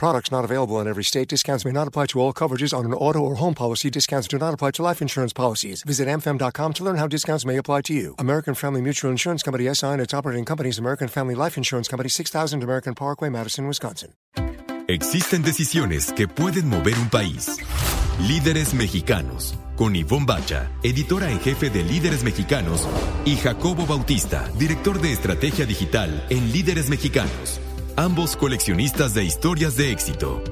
Products not available in every state. Discounts may not apply to all coverages on an auto or home policy. Discounts do not apply to life insurance policies. Visit amfam.com to learn how discounts may apply to you. American Family Mutual Insurance Company SI and its operating companies American Family Life Insurance Company 6000 American Parkway, Madison, Wisconsin. Existen decisiones que pueden mover un país. Líderes mexicanos. Con Ivonne Bacha, editora en jefe de Líderes Mexicanos, y Jacobo Bautista, director de estrategia digital en Líderes Mexicanos ambos coleccionistas de historias de éxito.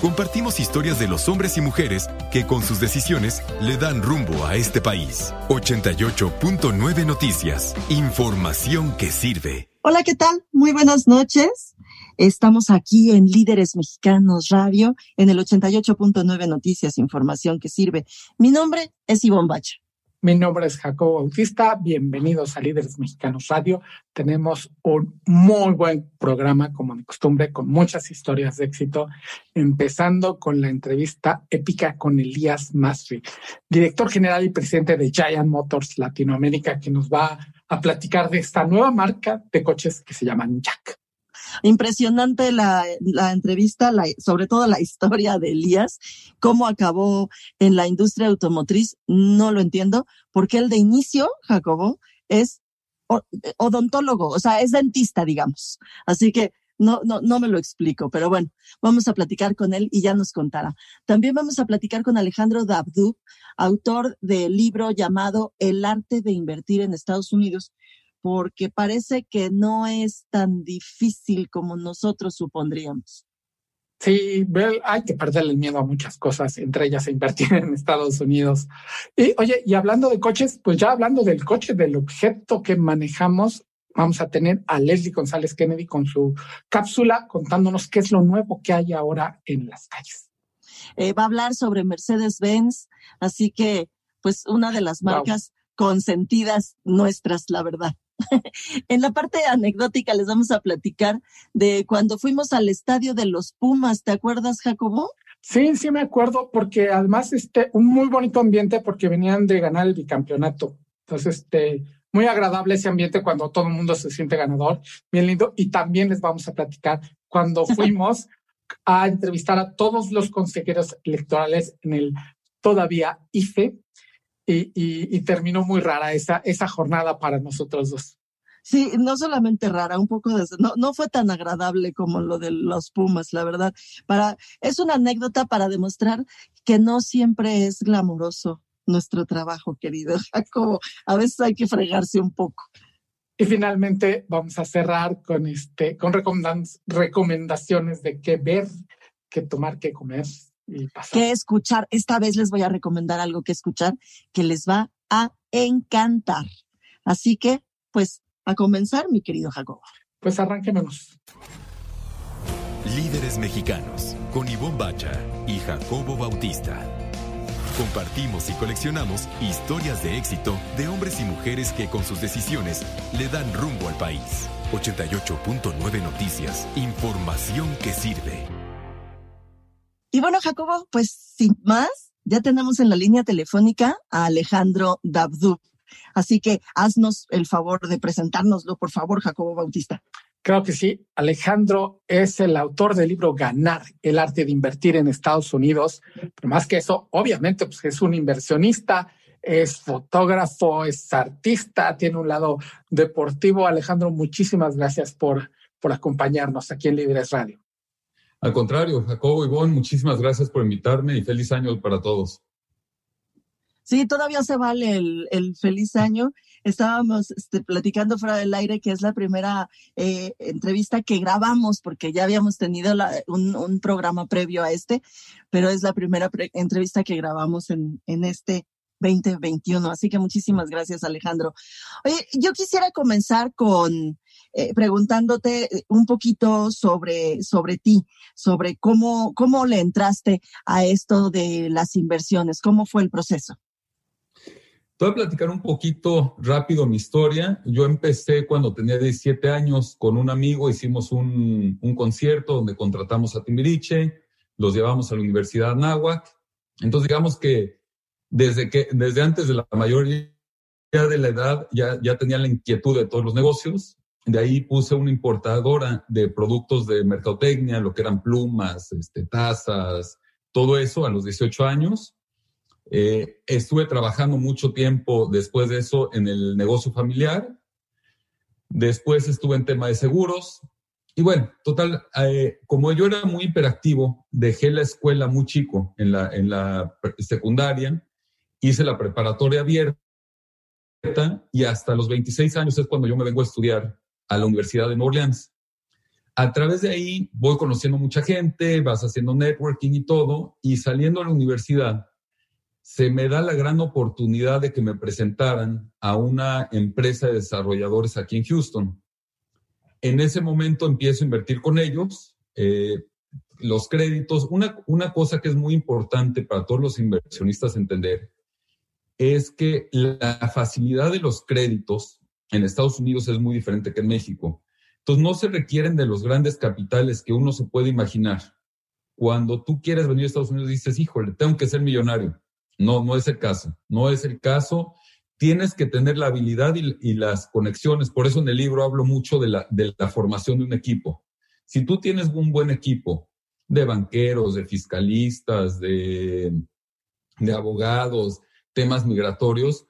Compartimos historias de los hombres y mujeres que con sus decisiones le dan rumbo a este país. 88.9 Noticias. Información que sirve. Hola, ¿qué tal? Muy buenas noches. Estamos aquí en Líderes Mexicanos Radio, en el 88.9 Noticias, Información que sirve. Mi nombre es Ivonne Bacha. Mi nombre es Jacobo Bautista. Bienvenidos a Líderes Mexicanos Radio. Tenemos un muy buen programa, como de costumbre, con muchas historias de éxito, empezando con la entrevista épica con Elías Masri, director general y presidente de Giant Motors Latinoamérica, que nos va a platicar de esta nueva marca de coches que se llaman Jack. Impresionante la, la entrevista, la, sobre todo la historia de Elías, cómo acabó en la industria automotriz, no lo entiendo, porque él de inicio, Jacobo, es odontólogo, o sea, es dentista, digamos. Así que no, no, no me lo explico, pero bueno, vamos a platicar con él y ya nos contará. También vamos a platicar con Alejandro Dabdub, autor del libro llamado El arte de invertir en Estados Unidos, porque parece que no es tan difícil como nosotros supondríamos. Sí, hay que perderle el miedo a muchas cosas, entre ellas invertir en Estados Unidos. Y oye, y hablando de coches, pues ya hablando del coche, del objeto que manejamos, vamos a tener a Leslie González Kennedy con su cápsula contándonos qué es lo nuevo que hay ahora en las calles. Eh, va a hablar sobre Mercedes-Benz, así que pues una de las marcas consentidas nuestras, la verdad. en la parte anecdótica les vamos a platicar de cuando fuimos al estadio de los Pumas, ¿te acuerdas, Jacobo? Sí, sí me acuerdo, porque además este, un muy bonito ambiente porque venían de ganar el bicampeonato. Entonces, este, muy agradable ese ambiente cuando todo el mundo se siente ganador, bien lindo. Y también les vamos a platicar cuando fuimos a entrevistar a todos los consejeros electorales en el todavía IFE, y, terminó muy rara esa, esa jornada para nosotros dos. Sí, no solamente rara, un poco de, no, no fue tan agradable como lo de los Pumas, la verdad. Para, es una anécdota para demostrar que no siempre es glamuroso nuestro trabajo, querido Jacobo. A veces hay que fregarse un poco. Y finalmente vamos a cerrar con este, con recomendaciones de qué ver, qué tomar, qué comer que escuchar. Esta vez les voy a recomendar algo que escuchar que les va a encantar. Así que, pues, a comenzar, mi querido Jacobo. Pues arranquémonos. Líderes mexicanos con Ivonne Bacha y Jacobo Bautista. Compartimos y coleccionamos historias de éxito de hombres y mujeres que con sus decisiones le dan rumbo al país. 88.9 Noticias. Información que sirve. Y bueno, Jacobo, pues sin más, ya tenemos en la línea telefónica a Alejandro Dabdub. Así que haznos el favor de presentárnoslo, por favor, Jacobo Bautista. Creo que sí. Alejandro es el autor del libro Ganar, el arte de invertir en Estados Unidos. Pero más que eso, obviamente, pues es un inversionista, es fotógrafo, es artista, tiene un lado deportivo. Alejandro, muchísimas gracias por, por acompañarnos aquí en Líderes Radio. Al contrario, Jacobo y Bon, muchísimas gracias por invitarme y feliz año para todos. Sí, todavía se vale el, feliz año. Estábamos este, platicando fuera del aire que es la primera eh, entrevista que grabamos porque ya habíamos tenido un, programa previo a este, pero es la primera entrevista que grabamos en, en este 2021. Así que muchísimas gracias, Alejandro. Oye, yo quisiera comenzar con eh, preguntándote eh, un poquito sobre, sobre ti, sobre cómo, cómo le entraste a esto de las inversiones, cómo fue el proceso. Te voy a platicar un poquito rápido mi historia. Yo empecé cuando tenía 17 años con un amigo, hicimos un, un concierto donde contratamos a Timbiriche, los llevamos a la Universidad Anáhuac. Entonces, digamos que desde, que desde antes de la mayoría de la edad ya, ya tenía la inquietud de todos los negocios. De ahí puse una importadora de productos de mercadotecnia, lo que eran plumas, este, tazas, todo eso a los 18 años. Eh, estuve trabajando mucho tiempo después de eso en el negocio familiar. Después estuve en tema de seguros. Y bueno, total, eh, como yo era muy hiperactivo, dejé la escuela muy chico en la, en la secundaria, hice la preparatoria abierta y hasta los 26 años es cuando yo me vengo a estudiar a la Universidad de New Orleans. A través de ahí voy conociendo mucha gente, vas haciendo networking y todo, y saliendo a la universidad, se me da la gran oportunidad de que me presentaran a una empresa de desarrolladores aquí en Houston. En ese momento empiezo a invertir con ellos. Eh, los créditos, una, una cosa que es muy importante para todos los inversionistas entender es que la facilidad de los créditos en Estados Unidos es muy diferente que en México. Entonces no se requieren de los grandes capitales que uno se puede imaginar. Cuando tú quieres venir a Estados Unidos dices, híjole, tengo que ser millonario. No, no es el caso. No es el caso. Tienes que tener la habilidad y, las conexiones. Por eso en el libro hablo mucho de la, formación de un equipo. Si tú tienes un buen equipo de banqueros, de fiscalistas, de abogados, temas migratorios,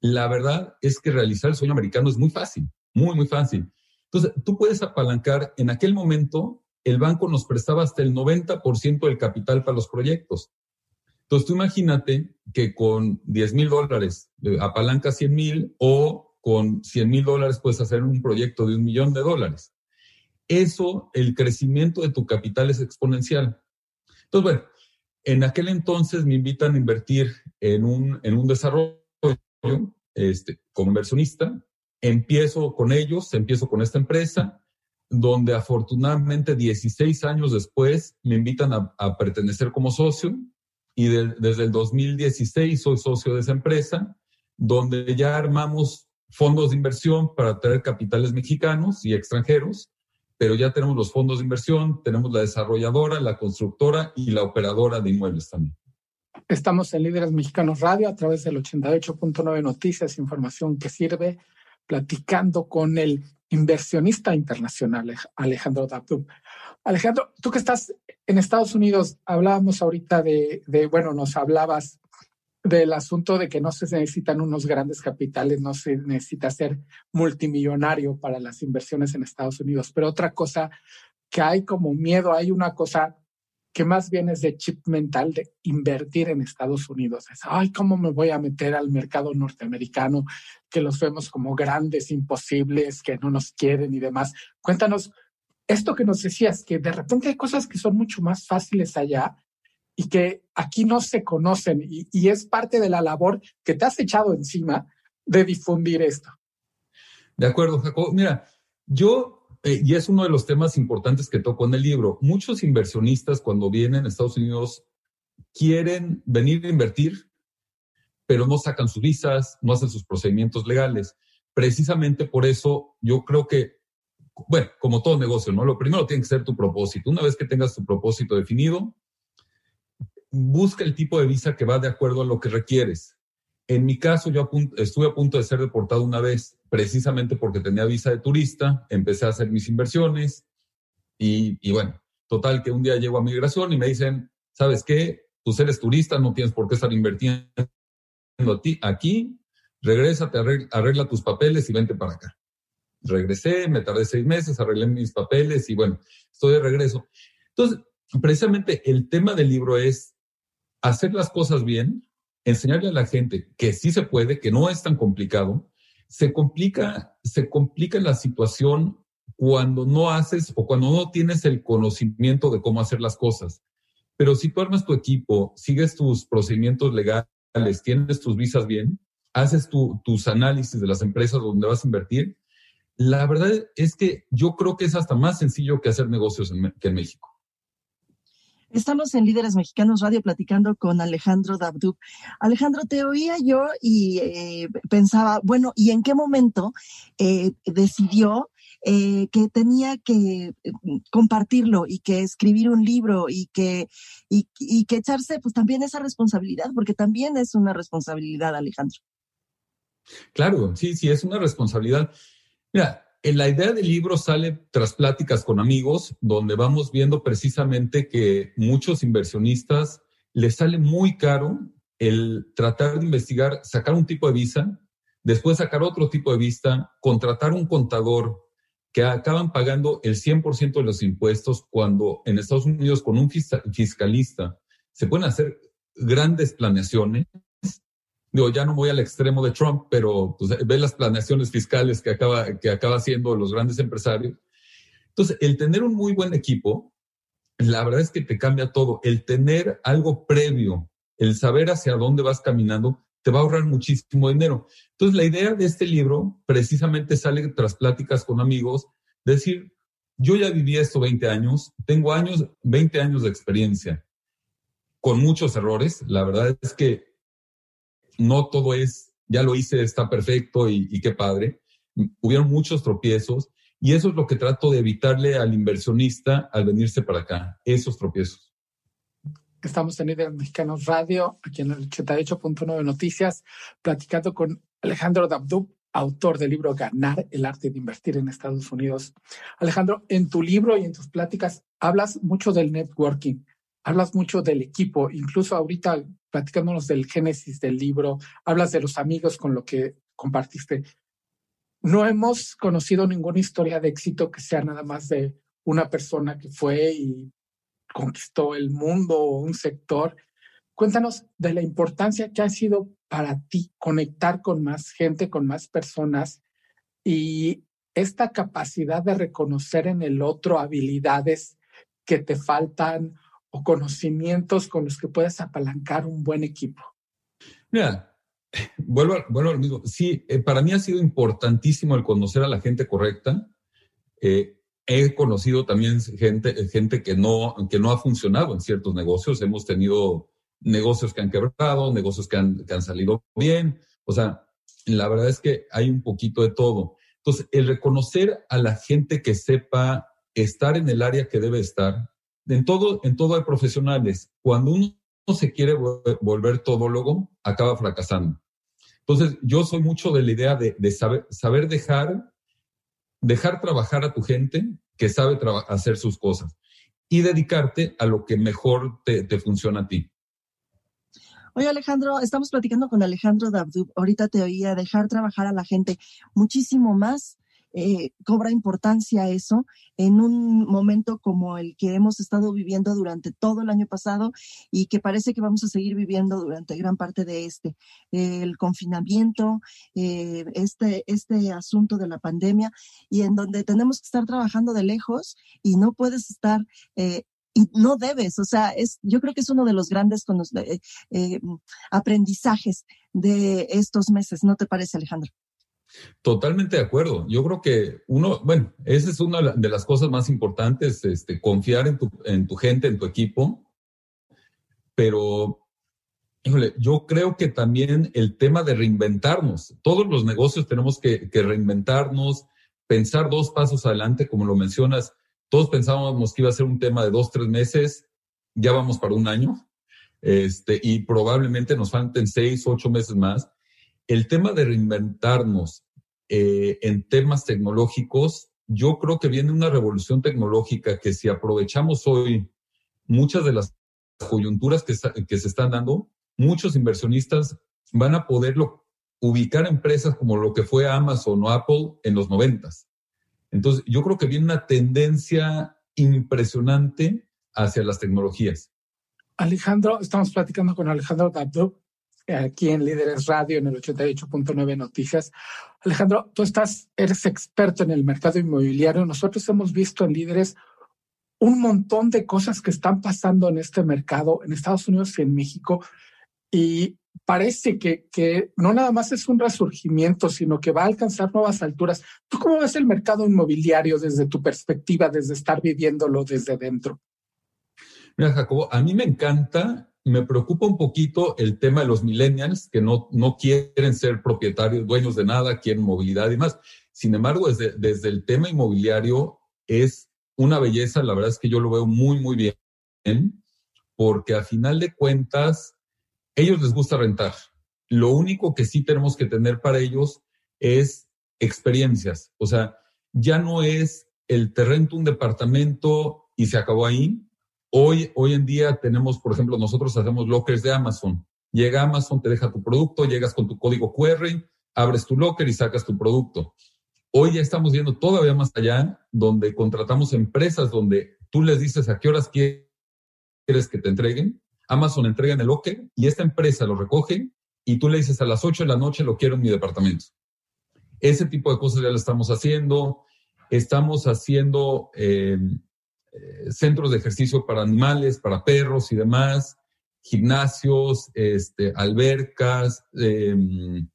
la verdad es que realizar el sueño americano es muy fácil, muy, muy fácil. Entonces, tú puedes apalancar, en aquel momento, el banco nos prestaba hasta el 90% del capital para los proyectos. Entonces, tú imagínate que con 10 mil dólares eh, apalanca 100 mil o con 100 mil dólares puedes hacer un proyecto de un millón de dólares. Eso, el crecimiento de tu capital es exponencial. Entonces, bueno, en aquel entonces me invitan a invertir en un, en un desarrollo este, como inversionista. Empiezo con ellos, empiezo con esta empresa, donde afortunadamente 16 años después me invitan a, pertenecer como socio y desde el 2016 soy socio de esa empresa, donde ya armamos fondos de inversión para traer capitales mexicanos y extranjeros pero ya tenemos los fondos de inversión, tenemos la desarrolladora, la constructora y la operadora de inmuebles también. Estamos en Líderes Mexicanos Radio a través del 88.9 Noticias, información que sirve, platicando con el inversionista internacional Alejandro Dabdum. Alejandro, tú que estás en Estados Unidos, hablábamos ahorita de, de, bueno, nos hablabas del asunto de que no se necesitan unos grandes capitales, no se necesita ser multimillonario para las inversiones en Estados Unidos. Pero otra cosa que hay como miedo, hay una cosa que más bien es de chip mental de invertir en Estados Unidos. Es, ay, ¿cómo me voy a meter al mercado norteamericano? Que los vemos como grandes, imposibles, que no nos quieren y demás. Cuéntanos esto que nos decías, que de repente hay cosas que son mucho más fáciles allá y que aquí no se conocen y, es parte de la labor que te has echado encima de difundir esto. De acuerdo, Jacob. Mira, yo, eh, y es uno de los temas importantes que toco en el libro, muchos inversionistas cuando vienen a Estados Unidos quieren venir a invertir, pero no sacan sus visas, no hacen sus procedimientos legales. Precisamente por eso yo creo que, bueno, como todo negocio, ¿no? Lo primero tiene que ser tu propósito. Una vez que tengas tu propósito definido, busca el tipo de visa que va de acuerdo a lo que requieres. En mi caso, yo estuve a punto de ser deportado una vez, precisamente porque tenía visa de turista, empecé a hacer mis inversiones y, y bueno, total que un día llego a migración y me dicen, ¿sabes qué? Tú eres turista, no tienes por qué estar invirtiendo a aquí, regresa, arregla, arregla tus papeles y vente para acá. Regresé, me tardé seis meses, arreglé mis papeles y bueno, estoy de regreso. Entonces, precisamente el tema del libro es hacer las cosas bien, enseñarle a la gente que sí se puede, que no es tan complicado, se complica, se complica la situación cuando no haces o cuando no tienes el conocimiento de cómo hacer las cosas. Pero si tú armas tu equipo, sigues tus procedimientos legales, tienes tus visas bien, haces tus análisis de las empresas donde vas a invertir, la verdad es que yo creo que es hasta más sencillo que hacer negocios que en México. Estamos en Líderes Mexicanos Radio platicando con Alejandro Dabdub. Alejandro, te oía yo y eh, pensaba, bueno, ¿y en qué momento eh, decidió eh, que tenía que compartirlo y que escribir un libro y que, y, que echarse pues también esa responsabilidad, porque también es una responsabilidad, Alejandro? Claro, sí, sí, es una responsabilidad. Mira, la idea del libro sale tras pláticas con amigos, donde vamos viendo precisamente que muchos inversionistas les sale muy caro el tratar de investigar, sacar un tipo de visa, después sacar otro tipo de vista, contratar un contador que acaban pagando el 100% de los impuestos cuando en Estados Unidos con un fiscalista se pueden hacer grandes planeaciones digo, ya no voy al extremo de Trump, pero pues, ve las planeaciones fiscales que acaba, que acaba haciendo los grandes empresarios. Entonces, el tener un muy buen equipo, la verdad es que te cambia todo. El tener algo previo, el saber hacia dónde vas caminando, te va a ahorrar muchísimo dinero. Entonces, la idea de este libro precisamente sale tras pláticas con amigos, decir, yo ya viví esto 20 años, tengo años, 20 años de experiencia, con muchos errores. La verdad es que no todo es, ya lo hice, está perfecto y, qué padre. Hubieron muchos tropiezos y eso es lo que trato de evitarle al inversionista al venirse para acá, esos tropiezos. Estamos en Líderes Mexicanos Radio, aquí en el 88.9 Noticias, platicando con Alejandro Dabdub, autor del libro Ganar el arte de invertir en Estados Unidos. Alejandro, en tu libro y en tus pláticas hablas mucho del networking hablas mucho del equipo, incluso ahorita platicándonos del génesis del libro, hablas de los amigos con lo que compartiste. No hemos conocido ninguna historia de éxito que sea nada más de una persona que fue y conquistó el mundo o un sector. Cuéntanos de la importancia que ha sido para ti conectar con más gente, con más personas y esta capacidad de reconocer en el otro habilidades que te faltan o conocimientos con los que puedas apalancar un buen equipo? Mira, vuelvo, vuelvo al mismo. Sí, eh, para mí ha sido importantísimo el conocer a la gente correcta. Eh, he conocido también gente, gente que, no, que no ha funcionado en ciertos negocios. Hemos tenido negocios que han quebrado, negocios que han, que han salido bien. O sea, la verdad es que hay un poquito de todo. Entonces, el reconocer a la gente que sepa estar en el área que debe estar, en todo, en todo hay profesionales. Cuando uno se quiere volver todólogo, acaba fracasando. Entonces, yo soy mucho de la idea de, saber, saber dejar, dejar trabajar a tu gente que sabe hacer sus cosas y dedicarte a lo que mejor te, te funciona a ti. Oye, Alejandro, estamos platicando con Alejandro Dabdub. Ahorita te oía dejar trabajar a la gente muchísimo más eh, cobra importancia eso en un momento como el que hemos estado viviendo durante todo el año pasado y que parece que vamos a seguir viviendo durante gran parte de este. el confinamiento, eh, este, este asunto de la pandemia y en donde tenemos que estar trabajando de lejos y no puedes estar eh, y no debes, o sea, es, yo creo que es uno de los grandes aprendizajes de estos meses, ¿no te parece, Alejandro? Totalmente de acuerdo. Yo creo que uno, bueno, esa es una de las cosas más importantes, este, confiar en tu, en tu gente, en tu equipo. Pero, híjole, yo creo que también el tema de reinventarnos. Todos los negocios tenemos que, que reinventarnos, pensar dos pasos adelante, como lo mencionas. Todos pensábamos que iba a ser un tema de dos, tres meses, ya vamos para un año, este, y probablemente nos falten seis, ocho meses más el tema de reinventarnos eh, en temas tecnológicos, yo creo que viene una revolución tecnológica que si aprovechamos hoy muchas de las coyunturas que, se están dando, muchos inversionistas van a poderlo ubicar empresas como lo que fue Amazon o Apple en los noventas. Entonces, yo creo que viene una tendencia impresionante hacia las tecnologías. Alejandro, estamos platicando con Alejandro Dabdo, aquí en Líderes Radio en el 88.9 Noticias. Alejandro, tú estás, eres experto en el mercado inmobiliario. Nosotros hemos visto en Líderes un montón de cosas que están pasando en este mercado en Estados Unidos y en México y parece que, que no nada más es un resurgimiento, sino que va a alcanzar nuevas alturas. ¿Tú cómo ves el mercado inmobiliario desde tu perspectiva, desde estar viviéndolo desde dentro? Mira, Jacobo, a mí me encanta, me preocupa un poquito el tema de los millennials que no, no quieren ser propietarios, dueños de nada, quieren movilidad y más. Sin embargo, desde, desde el tema inmobiliario es una belleza, la verdad es que yo lo veo muy, muy bien, porque a final de cuentas, ellos les gusta rentar. Lo único que sí tenemos que tener para ellos es experiencias. O sea, ya no es el terreno un departamento y se acabó ahí. Hoy, hoy en día tenemos, por ejemplo, nosotros hacemos lockers de Amazon. Llega Amazon, te deja tu producto, llegas con tu código QR, abres tu locker y sacas tu producto. Hoy ya estamos viendo todavía más allá, donde contratamos empresas donde tú les dices a qué horas quieres que te entreguen. Amazon entrega en el locker y esta empresa lo recoge y tú le dices a las 8 de la noche lo quiero en mi departamento. Ese tipo de cosas ya lo estamos haciendo. Estamos haciendo eh, eh, centros de ejercicio para animales, para perros y demás, gimnasios, este, albercas, em,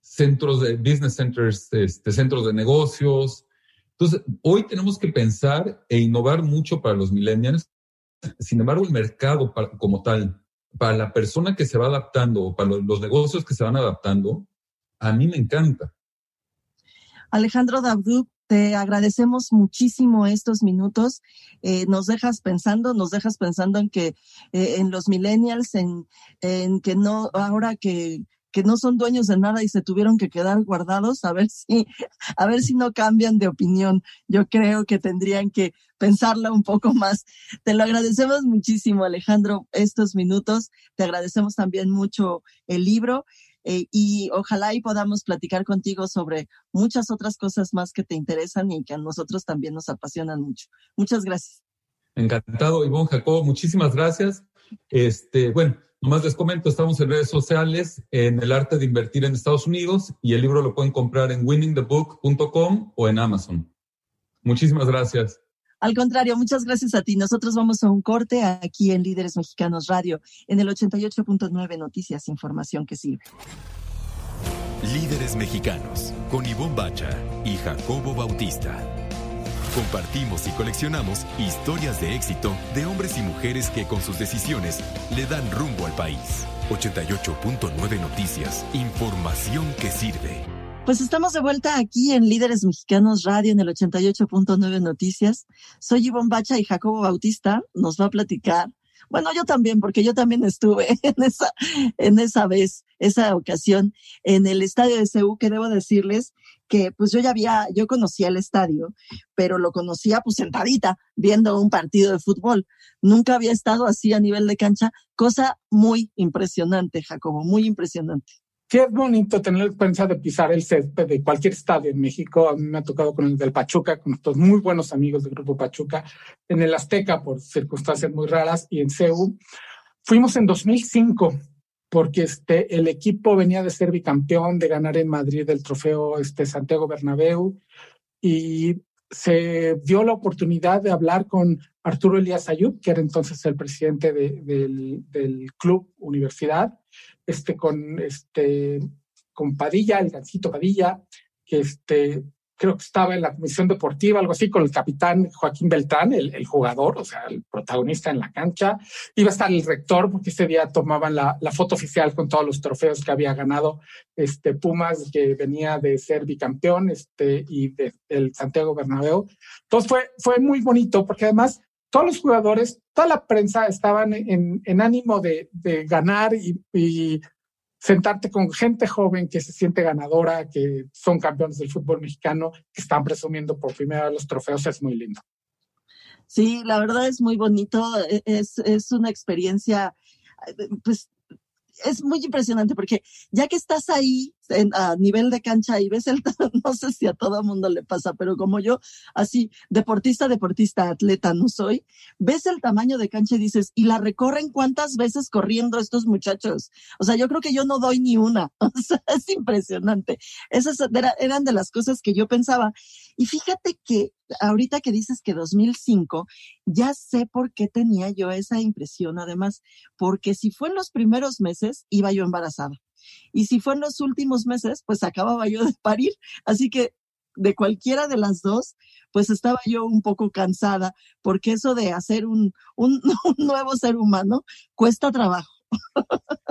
centros de business centers, este, centros de negocios. Entonces, hoy tenemos que pensar e innovar mucho para los millennials. Sin embargo, el mercado como tal, para la persona que se va adaptando para los negocios que se van adaptando, a mí me encanta. Alejandro Dabdú, te agradecemos muchísimo estos minutos. Eh, nos dejas pensando, nos dejas pensando en que eh, en los millennials, en, en que no, ahora que, que no son dueños de nada y se tuvieron que quedar guardados, a ver si, a ver si no cambian de opinión. Yo creo que tendrían que pensarla un poco más. Te lo agradecemos muchísimo, Alejandro, estos minutos. Te agradecemos también mucho el libro eh, y ojalá y podamos platicar contigo sobre muchas otras cosas más que te interesan y que a nosotros también nos apasionan mucho. Muchas gracias. Encantado, Ivonne Jacobo, muchísimas gracias. Este, bueno, nomás les comento, estamos en redes sociales, en el arte de invertir en Estados Unidos y el libro lo pueden comprar en winningthebook.com o en Amazon. Muchísimas gracias. Al contrario, muchas gracias a ti. Nosotros vamos a un corte aquí en Líderes Mexicanos Radio, en el 88.9 Noticias, información que sirve. Líderes Mexicanos, con Ivonne Bacha y Jacobo Bautista. Compartimos y coleccionamos historias de éxito de hombres y mujeres que con sus decisiones le dan rumbo al país. 88.9 Noticias, información que sirve. Pues estamos de vuelta aquí en Líderes Mexicanos Radio en el 88.9 Noticias. Soy Ivonne Bacha y Jacobo Bautista nos va a platicar. Bueno, yo también, porque yo también estuve en esa, en esa vez, esa ocasión, en el estadio de CEU, que debo decirles que pues yo ya había, yo conocía el estadio, pero lo conocía pues sentadita, viendo un partido de fútbol. Nunca había estado así a nivel de cancha, cosa muy impresionante, Jacobo, muy impresionante. Sí, es bonito tener la experiencia de pisar el césped de cualquier estadio en México. A mí me ha tocado con el del Pachuca, con estos muy buenos amigos del Grupo Pachuca, en el Azteca por circunstancias muy raras y en CEU. Fuimos en 2005 porque este, el equipo venía de ser bicampeón, de ganar en Madrid el trofeo este, Santiago Bernabéu y se dio la oportunidad de hablar con Arturo Elías Ayub, que era entonces el presidente del, del club Universidad, este, con, este, con Padilla, el gancito Padilla, que este, creo que estaba en la comisión deportiva, algo así, con el capitán Joaquín Beltrán, el, el, jugador, o sea, el protagonista en la cancha. Iba a estar el rector, porque ese día tomaban la, la foto oficial con todos los trofeos que había ganado este Pumas, que venía de ser bicampeón, este, y de, del Santiago Bernabéu. Entonces fue, fue muy bonito, porque además todos los jugadores, toda la prensa estaban en, en ánimo de, de ganar y, y, sentarte con gente joven que se siente ganadora, que son campeones del fútbol mexicano, que están presumiendo por primera vez los trofeos, es muy lindo. Sí, la verdad es muy bonito, e, es, es una experiencia, pues es muy impresionante porque ya que estás ahí en, a nivel de cancha y ves el, no sé si a todo mundo le pasa, pero como yo, así, deportista, deportista, atleta no soy, ves el tamaño de cancha y dices, ¿y la recorren cuántas veces corriendo estos muchachos? O sea, yo creo que yo no doy ni una. O sea, es impresionante. Esas eran de las cosas que yo pensaba. Y fíjate que ahorita que dices que 2005, ya sé por qué tenía yo esa impresión, además, porque si fue en los primeros meses, iba yo embarazada. Y si fue en los últimos meses, pues acababa yo de parir. Así que de cualquiera de las dos, pues estaba yo un poco cansada, porque eso de hacer un, un, nuevo ser humano cuesta trabajo.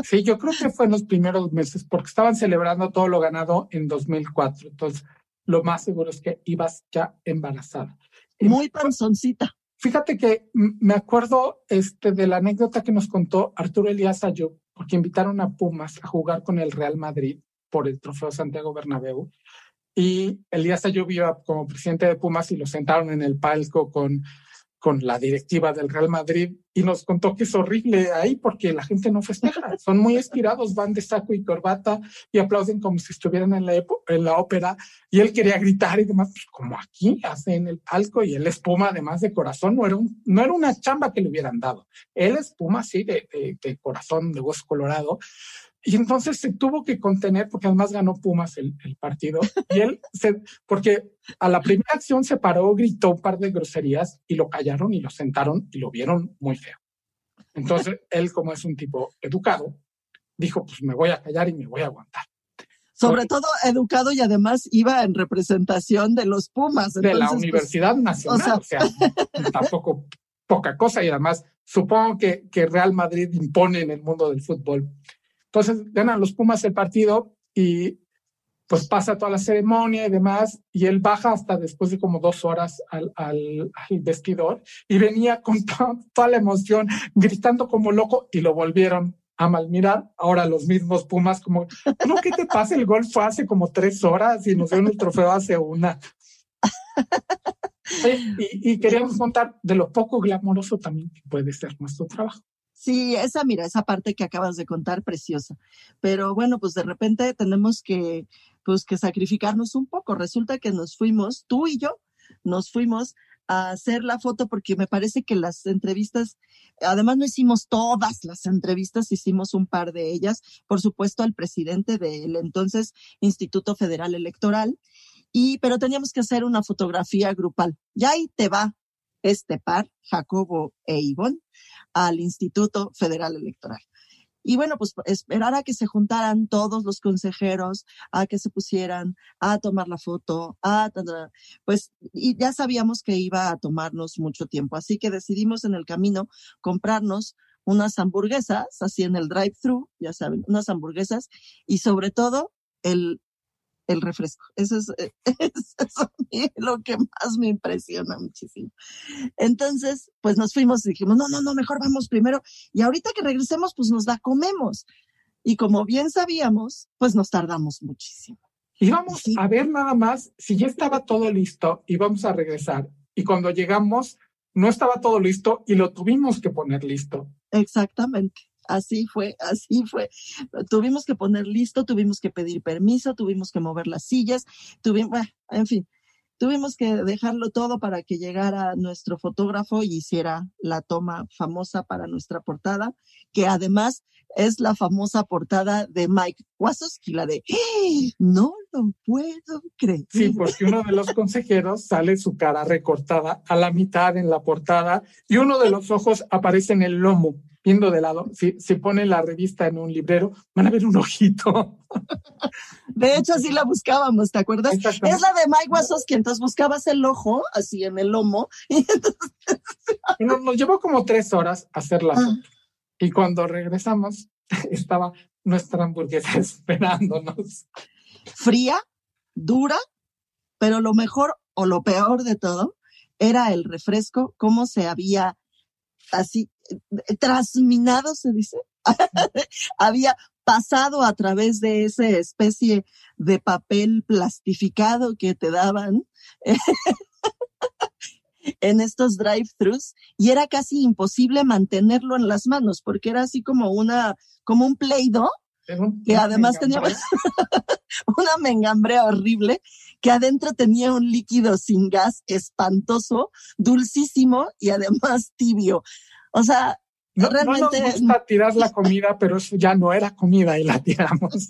Sí, yo creo que fue en los primeros meses, porque estaban celebrando todo lo ganado en 2004. Entonces, lo más seguro es que ibas ya embarazada. Muy panzoncita. Fíjate que me acuerdo este, de la anécdota que nos contó Arturo Elías Ayub, porque invitaron a Pumas a jugar con el Real Madrid por el Trofeo Santiago Bernabéu. Y Elías Ayub iba como presidente de Pumas y lo sentaron en el palco con con la directiva del Real Madrid y nos contó que es horrible ahí porque la gente no festeja, son muy inspirados, van de saco y corbata y aplauden como si estuvieran en la, en la ópera. Y él quería gritar y demás, pues como aquí, hace en el palco y él espuma además de corazón, no era, un, no era una chamba que le hubieran dado, él espuma así de, de, de corazón, de hueso colorado y entonces se tuvo que contener, porque además ganó Pumas el, partido. Y él, se, porque a la primera acción se paró, gritó un par de groserías y lo callaron y lo sentaron y lo vieron muy feo. Entonces él, como es un tipo educado, dijo, pues me voy a callar y me voy a aguantar. Sobre todo educado y además iba en representación de los Pumas. de la pues, Universidad Nacional, o sea, tampoco poca cosa y además supongo que, que Real Madrid impone en el mundo del fútbol entonces ganan los Pumas el partido y pues pasa toda la ceremonia y demás, y él baja hasta después de como dos horas al, al, vestidor y venía con toda la emoción, gritando como loco y lo volvieron a malmirar. Ahora los mismos Pumas como, no, ¿qué te pasa? El gol fue hace como tres horas y nos dieron el trofeo hace una. y, y queríamos contar de lo poco glamoroso también que puede ser nuestro trabajo. Sí, esa, mira, esa parte que acabas de contar, preciosa. Pero bueno, pues de repente tenemos que, pues que sacrificarnos un poco. Resulta que nos fuimos, tú y yo, nos fuimos a hacer la foto porque me parece que las entrevistas, además no hicimos todas las entrevistas, hicimos un par de ellas, por supuesto al presidente del entonces Instituto Federal Electoral, y pero teníamos que hacer una fotografía grupal. Ya ahí te va este par, Jacobo e Ivonne, al Instituto Federal Electoral. Y bueno, pues esperar a que se juntaran todos los consejeros, a que se pusieran a tomar la foto, a, pues, y ya sabíamos que iba a tomarnos mucho tiempo. Así que decidimos en el camino comprarnos unas hamburguesas, así en el drive-thru, ya saben, unas hamburguesas y sobre todo el el refresco. Eso es, eso es lo que más me impresiona muchísimo. Entonces, pues nos fuimos y dijimos, no, no, no, mejor vamos primero. Y ahorita que regresemos, pues nos la comemos. Y como bien sabíamos, pues nos tardamos muchísimo. Íbamos a ver nada más si ya estaba todo listo y vamos a regresar. Y cuando llegamos, no estaba todo listo y lo tuvimos que poner listo. Exactamente así fue, así fue. Tuvimos que poner listo, tuvimos que pedir permiso, tuvimos que mover las sillas, tuvimos, en fin, tuvimos que dejarlo todo para que llegara nuestro fotógrafo y hiciera la toma famosa para nuestra portada, que además es la famosa portada de Mike Wazowski, la de ¡Eh! no lo puedo creer. Sí, porque uno de los consejeros sale su cara recortada a la mitad en la portada y uno de los ojos aparece en el lomo viendo de lado, si, si pone la revista en un librero, van a ver un ojito. De hecho, así la buscábamos, ¿te acuerdas? Es la de Mike Wazowski, entonces buscabas el ojo, así en el lomo. Y entonces... nos, llevó como tres horas hacerla. Ah. Y cuando regresamos, estaba nuestra hamburguesa esperándonos. Fría, dura, pero lo mejor o lo peor de todo era el refresco, cómo se había así trasminado, se dice, había pasado a través de esa especie de papel plastificado que te daban en estos drive-thrus y era casi imposible mantenerlo en las manos porque era así como una, como un play-doh que además tenía una mengambrea horrible, que adentro tenía un líquido sin gas espantoso, dulcísimo y además tibio. O sea, no, realmente... No nos gusta tirar la comida, pero eso ya no era comida y la tiramos.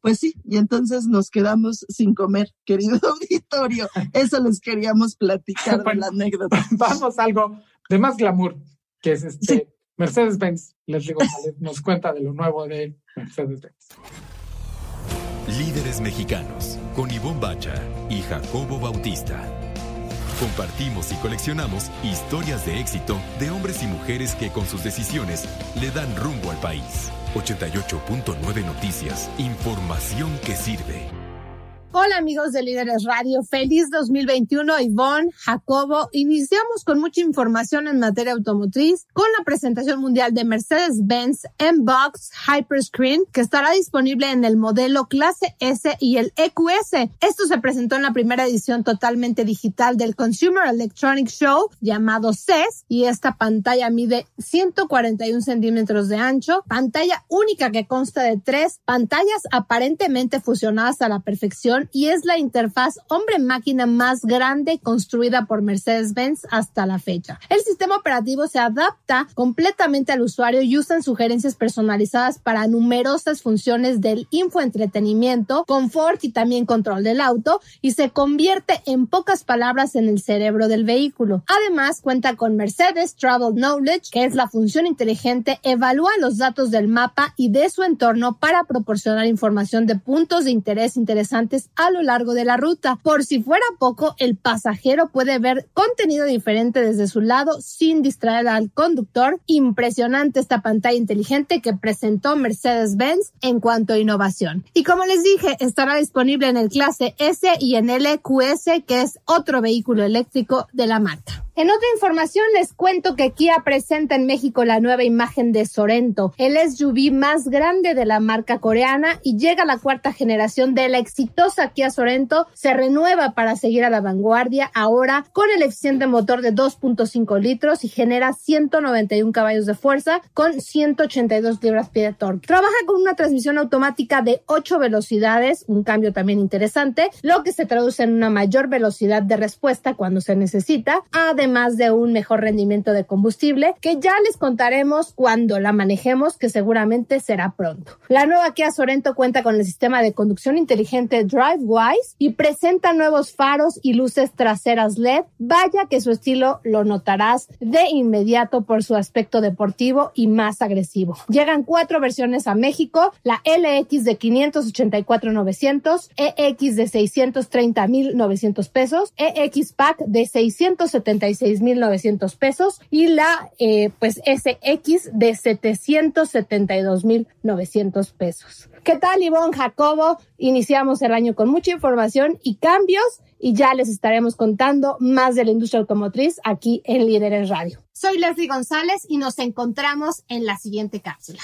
Pues sí, y entonces nos quedamos sin comer, querido auditorio. Eso les queríamos platicar de la anécdota. Vamos a algo de más glamour, que es este Mercedes-Benz. Les digo, nos cuenta de lo nuevo de Mercedes-Benz. Líderes Mexicanos, con Ivonne Bacha y Jacobo Bautista. Compartimos y coleccionamos historias de éxito de hombres y mujeres que con sus decisiones le dan rumbo al país. 88.9 Noticias, información que sirve. Hola amigos de Líderes Radio, feliz 2021, Ivonne, Jacobo. Iniciamos con mucha información en materia automotriz con la presentación mundial de Mercedes-Benz M-Box Hyperscreen que estará disponible en el modelo clase S y el EQS. Esto se presentó en la primera edición totalmente digital del Consumer Electronic Show llamado CES y esta pantalla mide 141 centímetros de ancho, pantalla única que consta de tres pantallas aparentemente fusionadas a la perfección y es la interfaz hombre-máquina más grande construida por Mercedes-Benz hasta la fecha. El sistema operativo se adapta completamente al usuario y usa sugerencias personalizadas para numerosas funciones del infoentretenimiento, confort y también control del auto y se convierte en pocas palabras en el cerebro del vehículo. Además, cuenta con Mercedes Travel Knowledge, que es la función inteligente, evalúa los datos del mapa y de su entorno para proporcionar información de puntos de interés interesantes a lo largo de la ruta. Por si fuera poco, el pasajero puede ver contenido diferente desde su lado sin distraer al conductor. Impresionante esta pantalla inteligente que presentó Mercedes-Benz en cuanto a innovación. Y como les dije, estará disponible en el clase S y en el EQS, que es otro vehículo eléctrico de la marca. En otra información les cuento que Kia presenta en México la nueva imagen de Sorento, el SUV más grande de la marca coreana y llega la cuarta generación de la exitosa Kia Sorento, se renueva para seguir a la vanguardia ahora con el eficiente motor de 2.5 litros y genera 191 caballos de fuerza con 182 libras-pie de torque. Trabaja con una transmisión automática de 8 velocidades, un cambio también interesante, lo que se traduce en una mayor velocidad de respuesta cuando se necesita, además más de un mejor rendimiento de combustible que ya les contaremos cuando la manejemos, que seguramente será pronto. La nueva Kia Sorento cuenta con el sistema de conducción inteligente DriveWise y presenta nuevos faros y luces traseras LED. Vaya que su estilo lo notarás de inmediato por su aspecto deportivo y más agresivo. Llegan cuatro versiones a México, la LX de 584.900, EX de 630.900 pesos, EX Pack de 675 6.900 pesos y la eh, pues SX de 772.900 pesos. ¿Qué tal, Ivonne Jacobo? Iniciamos el año con mucha información y cambios y ya les estaremos contando más de la industria automotriz aquí en Líderes Radio. Soy Leslie González y nos encontramos en la siguiente cápsula.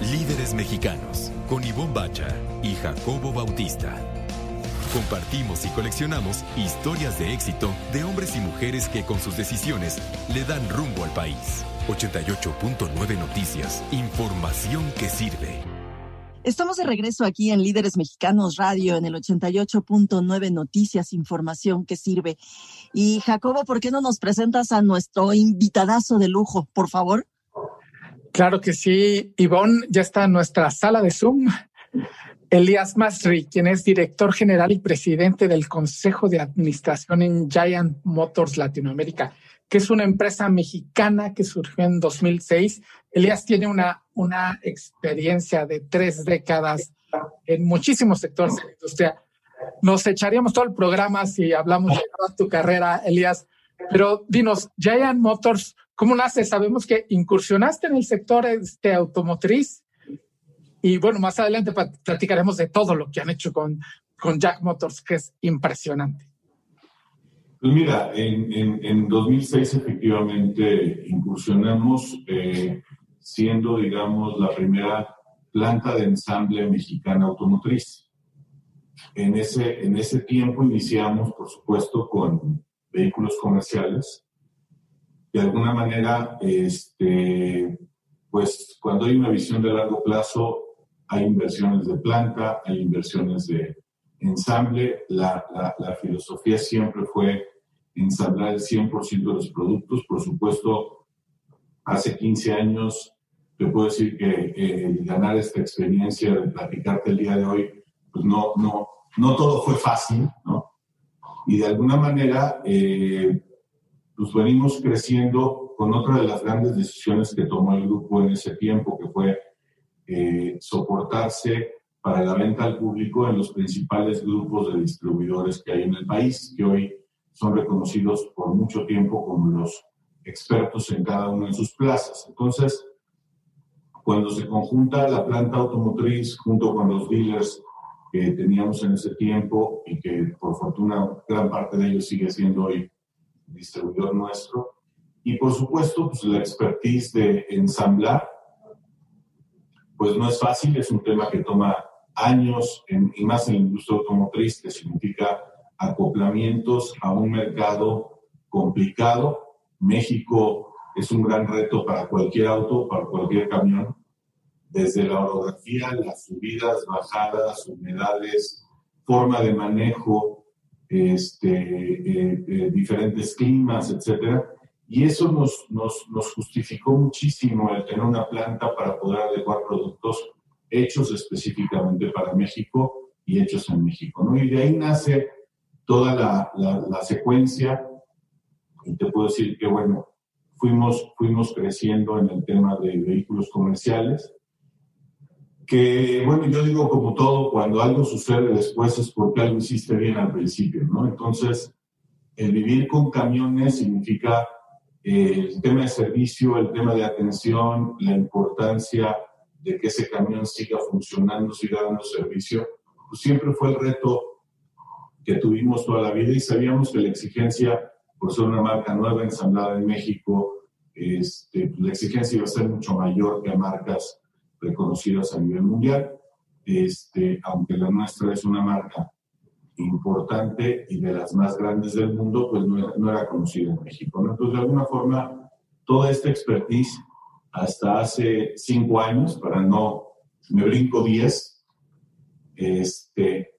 Líderes mexicanos con Ivonne Bacha y Jacobo Bautista. Compartimos y coleccionamos historias de éxito de hombres y mujeres que con sus decisiones le dan rumbo al país. 88.9 Noticias, información que sirve. Estamos de regreso aquí en Líderes Mexicanos Radio en el 88.9 Noticias, información que sirve. Y Jacobo, ¿por qué no nos presentas a nuestro invitadazo de lujo, por favor? Claro que sí. Ivonne ya está en nuestra sala de Zoom. Elías Masri, quien es director general y presidente del Consejo de Administración en Giant Motors Latinoamérica, que es una empresa mexicana que surgió en 2006. Elías tiene una, una experiencia de tres décadas en muchísimos sectores de la industria. Nos echaríamos todo el programa si hablamos de toda tu carrera, Elías, pero dinos, Giant Motors, ¿cómo nace? Sabemos que incursionaste en el sector este, automotriz y bueno, más adelante platicaremos de todo lo que han hecho con, con Jack Motors, que es impresionante. Pues mira, en, en, 2006 efectivamente incursionamos eh, siendo, digamos, la primera planta de ensamble mexicana automotriz. En ese, en ese tiempo iniciamos, por supuesto, con vehículos comerciales. De alguna manera, este, pues cuando hay una visión de largo plazo, hay inversiones de planta, hay inversiones de ensamble. La, filosofía siempre fue ensamblar el 100% de los productos. Por supuesto, hace 15 años, te puedo decir que eh, ganar esta experiencia de platicarte el día de hoy, pues no, no, no todo fue fácil, ¿no? Y de alguna manera, eh, pues venimos creciendo con otra de las grandes decisiones que tomó el grupo en ese tiempo, que fue eh, soportarse para la venta al público en los principales grupos de distribuidores que hay en el país, que hoy son reconocidos por mucho tiempo como los expertos en cada una de sus plazas. Entonces, cuando se conjunta la planta automotriz junto con los dealers que teníamos en ese tiempo y que por fortuna gran parte de ellos sigue siendo hoy distribuidor nuestro, y por supuesto pues, la expertise de ensamblar, pues no es fácil, es un tema que toma años, y más en la industria automotriz, que significa acoplamientos a un mercado complicado. México es un gran reto para cualquier auto, para cualquier camión, desde la orografía, las subidas, bajadas, humedades, forma de manejo, este, eh, eh, diferentes climas, etcétera. Y eso nos, nos, nos, justificó muchísimo el tener una planta para poder adecuar productos hechos específicamente para México y hechos en México. ¿no? Y de ahí nace toda la, la, secuencia y te puedo decir que, bueno, fuimos, fuimos creciendo en el tema de vehículos comerciales, que, bueno, yo digo como todo, cuando algo sucede después es porque algo hiciste bien al principio, ¿no? Entonces, el vivir con camiones significa eh, el tema de servicio, el tema de atención, la importancia de que ese camión siga funcionando, siga dando servicio, pues siempre fue el reto que tuvimos toda la vida y sabíamos que la exigencia, por ser una marca nueva ensamblada en México, este, la exigencia iba a ser mucho mayor que a marcas reconocidas a nivel mundial, este, aunque la nuestra es una marca importante y de las más grandes del mundo, pues no era, no conocida en México. Entonces, de alguna forma, toda esta expertise, hasta hace cinco años, para no, me brinco diez, este,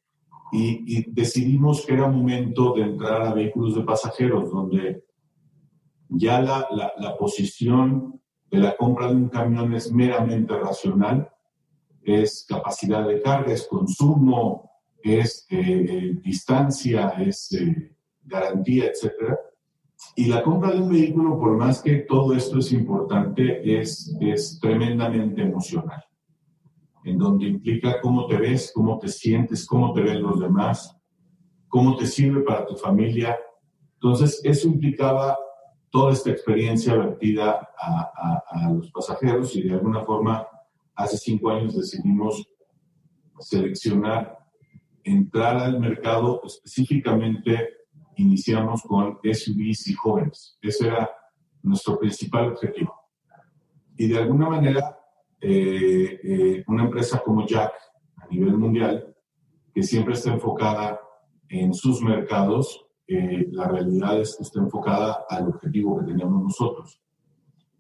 y, decidimos que era momento de entrar a vehículos de pasajeros, donde ya la, la, posición de la compra de un camión es meramente racional, es capacidad de carga, es consumo, es eh, eh, distancia, es eh, garantía, etc. Y la compra de un vehículo, por más que todo esto es importante, es, es tremendamente emocional en donde implica cómo te ves, cómo te sientes, cómo te ven los demás, cómo te sirve para tu familia. Entonces, eso implicaba toda esta experiencia vertida a, a, los pasajeros y de alguna forma, hace cinco años decidimos seleccionar, entrar al mercado específicamente, iniciamos con SUVs y jóvenes. Ese era nuestro principal objetivo. Y de alguna manera eh, eh, una empresa como Jack a nivel mundial, que siempre está enfocada en sus mercados, eh, la realidad es que está enfocada al objetivo que teníamos nosotros.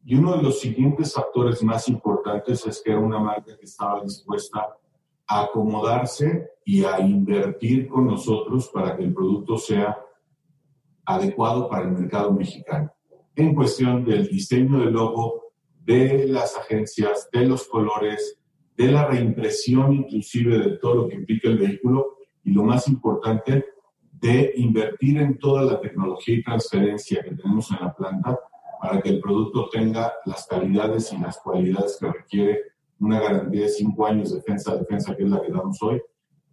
Y uno de los siguientes factores más importantes es que era una marca que estaba dispuesta a acomodarse y a invertir con nosotros para que el producto sea adecuado para el mercado mexicano. En cuestión del diseño del logo, de las agencias, de los colores, de la reimpresión inclusive de todo lo que implica el vehículo y lo más importante, de invertir en toda la tecnología y transferencia que tenemos en la planta para que el producto tenga las calidades y las cualidades que requiere una garantía de cinco años de defensa, defensa que es la que damos hoy,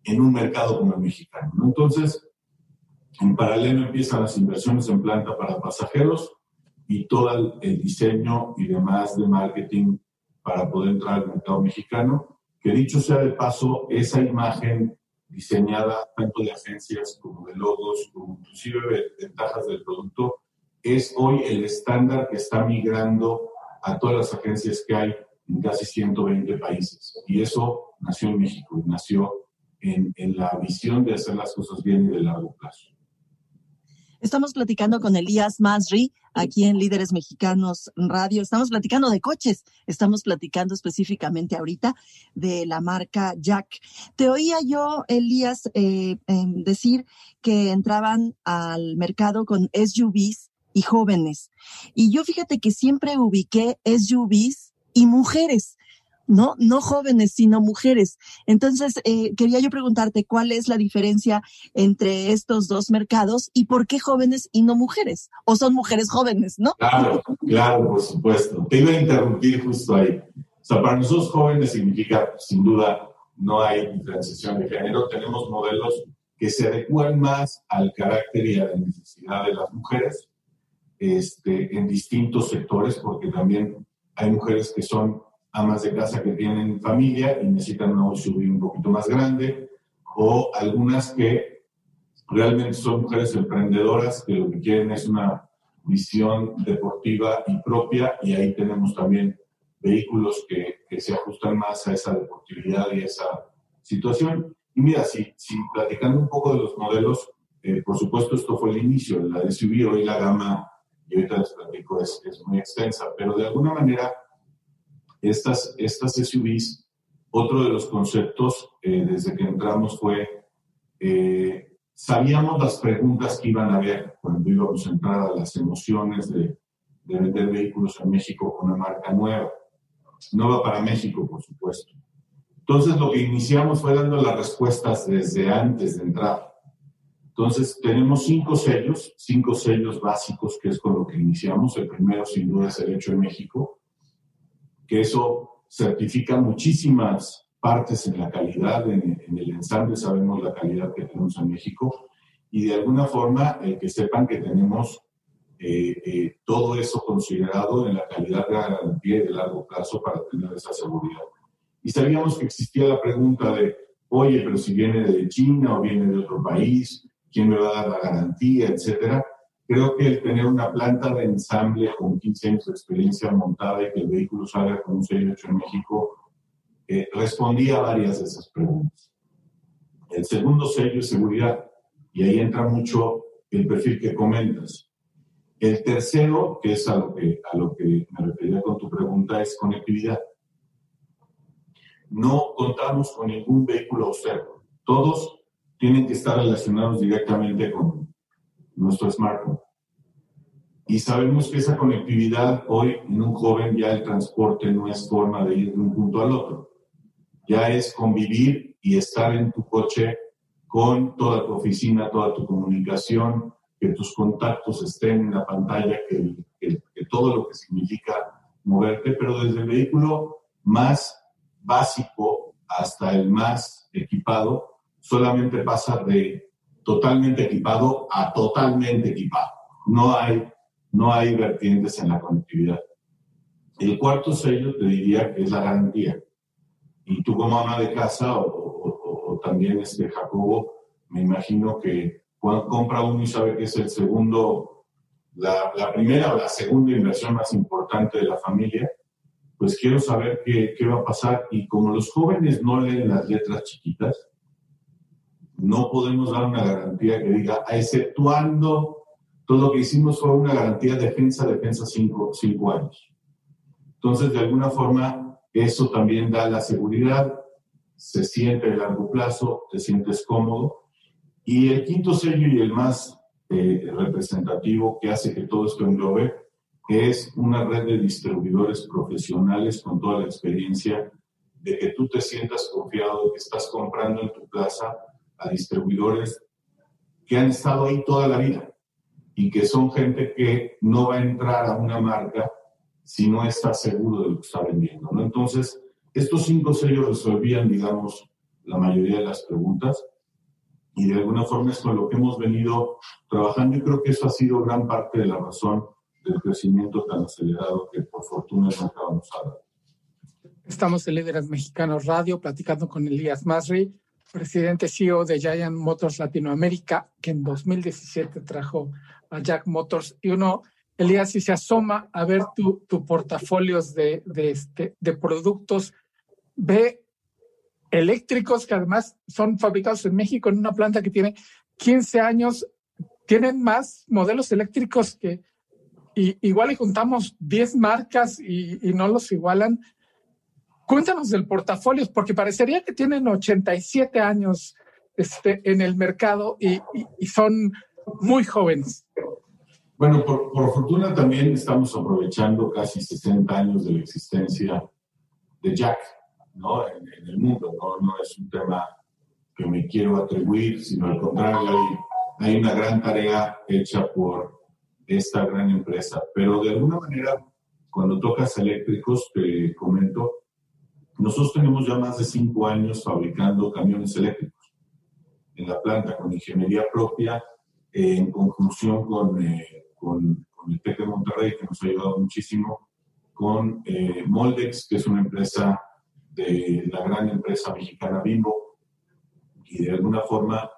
en un mercado como el mexicano. Entonces, en paralelo empiezan las inversiones en planta para pasajeros, y todo el diseño y demás de marketing para poder entrar al mercado mexicano. Que dicho sea de paso, esa imagen diseñada tanto de agencias como de logos, como inclusive de ventajas del producto, es hoy el estándar que está migrando a todas las agencias que hay en casi 120 países. Y eso nació en México, nació en, la visión de hacer las cosas bien y de largo plazo. Estamos platicando con Elías Masri aquí en Líderes Mexicanos Radio. Estamos platicando de coches. Estamos platicando específicamente ahorita de la marca Jack. Te oía yo, Elías, eh, em, decir que entraban al mercado con SUVs y jóvenes. Y yo fíjate que siempre ubiqué SUVs y mujeres. ¿No? No jóvenes, sino mujeres. Entonces, eh, quería yo preguntarte cuál es la diferencia entre estos dos mercados y por qué jóvenes y no mujeres. O son mujeres jóvenes, ¿no? Claro, claro, por supuesto. Te iba a interrumpir justo ahí. O sea, para nosotros jóvenes significa, sin duda, no hay diferenciación de género. Tenemos modelos que se adecuan más al carácter y a la necesidad de las mujeres este, en distintos sectores, porque también hay mujeres que son amas de casa que tienen familia y necesitan una SUV un poquito más grande, o algunas que realmente son mujeres emprendedoras que lo que quieren es una visión deportiva y propia, y ahí tenemos también vehículos que, que se ajustan más a esa deportividad y esa situación. Y mira, si, si platicando un poco de los modelos, eh, por supuesto esto fue el inicio, la SUV, hoy la gama, y ahorita les platico, es, es muy extensa, pero de alguna manera estas, estas SUVs, otro de los conceptos eh, desde que entramos fue, eh, sabíamos las preguntas que iban a haber cuando íbamos a entrar las emociones de, de vender vehículos en México con una marca nueva. Nueva para México, por supuesto. Entonces, lo que iniciamos fue dando las respuestas desde antes de entrar. Entonces, tenemos cinco sellos, cinco sellos básicos, que es con lo que iniciamos. El primero, sin duda, es el hecho en México que eso certifica muchísimas partes en la calidad, en, el ensamble sabemos la calidad que tenemos en México y de alguna forma eh, que sepan que tenemos eh, eh, todo eso considerado en la calidad de garantía de largo plazo para tener esa seguridad. Y sabíamos que existía la pregunta de, oye, pero si viene de China o viene de otro país, ¿quién me va a dar la garantía, etcétera? Creo que el tener una planta de ensamble con 15 años de experiencia montada y que el vehículo salga con un sello hecho en México eh, respondía a varias de esas preguntas. El segundo sello es seguridad, y ahí entra mucho el perfil que comentas. El tercero, que es a lo que, a lo que me refería con tu pregunta, es conectividad. No contamos con ningún vehículo austero. Todos tienen que estar relacionados directamente con, nuestro smartphone. Y sabemos que esa conectividad hoy en un joven ya el transporte no es forma de ir de un punto al otro. Ya es convivir y estar en tu coche con toda tu oficina, toda tu comunicación, que tus contactos estén en la pantalla, que, que todo lo que significa moverte, pero desde el vehículo más básico hasta el más equipado, solamente pasa de totalmente equipado a totalmente equipado. No hay, no hay vertientes en la conectividad. El cuarto sello te diría que es la garantía. Y tú como ama de casa o, también este Jacobo, me imagino que cuando compra uno y sabe que es el segundo, la, la, primera o la segunda inversión más importante de la familia, pues quiero saber qué, qué va a pasar. Y como los jóvenes no leen las letras chiquitas, no podemos dar una garantía que diga, exceptuando, todo lo que hicimos fue una garantía defensa, defensa cinco, cinco años. Entonces, de alguna forma, eso también da la seguridad, se siente a largo plazo, te sientes cómodo. Y el quinto sello y el más eh, representativo que hace que todo esto englobe es una red de distribuidores profesionales con toda la experiencia de que tú te sientas confiado de que estás comprando en tu plaza a distribuidores que han estado ahí toda la vida y que son gente que no va a entrar a una marca si no está seguro de lo que está vendiendo. ¿no? Entonces, estos cinco sellos resolvían, digamos, la mayoría de las preguntas y de alguna forma es con lo que hemos venido trabajando y creo que eso ha sido gran parte de la razón del crecimiento tan acelerado que por fortuna no acabamos a dar. Estamos en Líderes Mexicanos Radio platicando con Elías Masri presidente CEO de Giant Motors Latinoamérica, que en 2017 trajo a Jack Motors. Y uno, Elías, si se asoma a ver tu, tu portafolios de, de, este, de productos, ve eléctricos que además son fabricados en México en una planta que tiene 15 años, tienen más modelos eléctricos que y, igual y juntamos 10 marcas y, y no los igualan. Cuéntanos del portafolio, porque parecería que tienen 87 años este, en el mercado y, son muy jóvenes. Bueno, por, fortuna también estamos aprovechando casi 60 años de la existencia de Jack ¿no? en, el mundo. ¿no? no es un tema que me quiero atribuir, sino al contrario, hay, hay una gran tarea hecha por esta gran empresa. Pero de alguna manera, cuando tocas eléctricos, te comento, Nosotros tenemos ya más de cinco años fabricando camiones eléctricos en la planta con ingeniería propia, en conjunción con, eh, el TEC de Monterrey, que nos ha ayudado muchísimo, con eh, Moldex, que es una empresa de la gran empresa mexicana Bimbo, y de alguna forma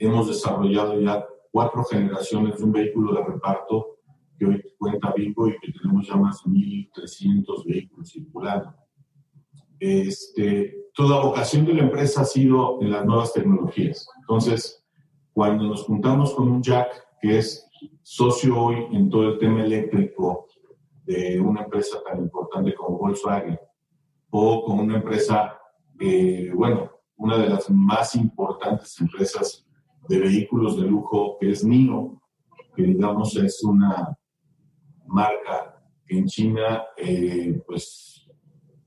hemos desarrollado ya cuatro generaciones de un vehículo de reparto que hoy cuenta Bimbo y que tenemos ya más de 1.300 vehículos circulando. Este, toda vocación de la empresa ha sido en las nuevas tecnologías. Entonces, cuando nos juntamos con un Jack, que es socio hoy en todo el tema eléctrico de una empresa tan importante como Volkswagen, o con una empresa, eh, bueno, una de las más importantes empresas de vehículos de lujo, que es NIO, que digamos es una marca que en China, eh, pues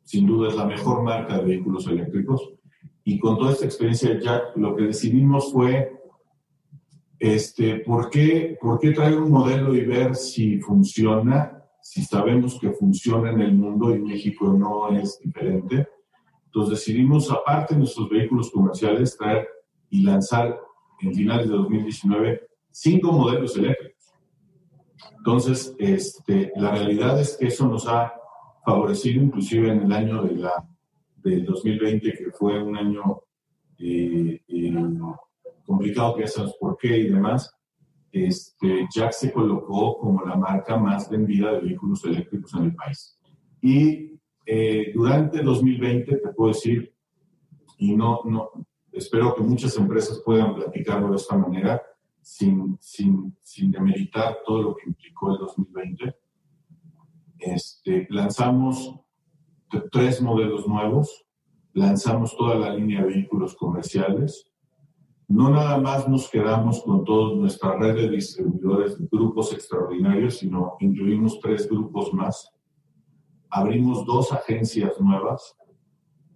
sin duda es la mejor marca de vehículos eléctricos. Y con toda esta experiencia ya lo que decidimos fue, este, ¿por qué, ¿por qué traer un modelo y ver si funciona? Si sabemos que funciona en el mundo y México no es diferente. Entonces decidimos, aparte de nuestros vehículos comerciales, traer y lanzar en finales de 2019 cinco modelos eléctricos. Entonces, este, la realidad es que eso nos ha favorecido inclusive en el año de la, del 2020, que fue un año eh, eh, complicado, que ya sabes por qué y demás. Este, Jack se colocó como la marca más vendida de vehículos eléctricos en el país. Y eh, durante 2020, te puedo decir, y no, no, espero que muchas empresas puedan platicarlo de esta manera, sin, sin, sin demeritar todo lo que implicó el 2020. Este, lanzamos tres modelos nuevos, lanzamos toda la línea de vehículos comerciales. No nada más nos quedamos con toda nuestra red de distribuidores, grupos extraordinarios, sino incluimos tres grupos más. Abrimos dos agencias nuevas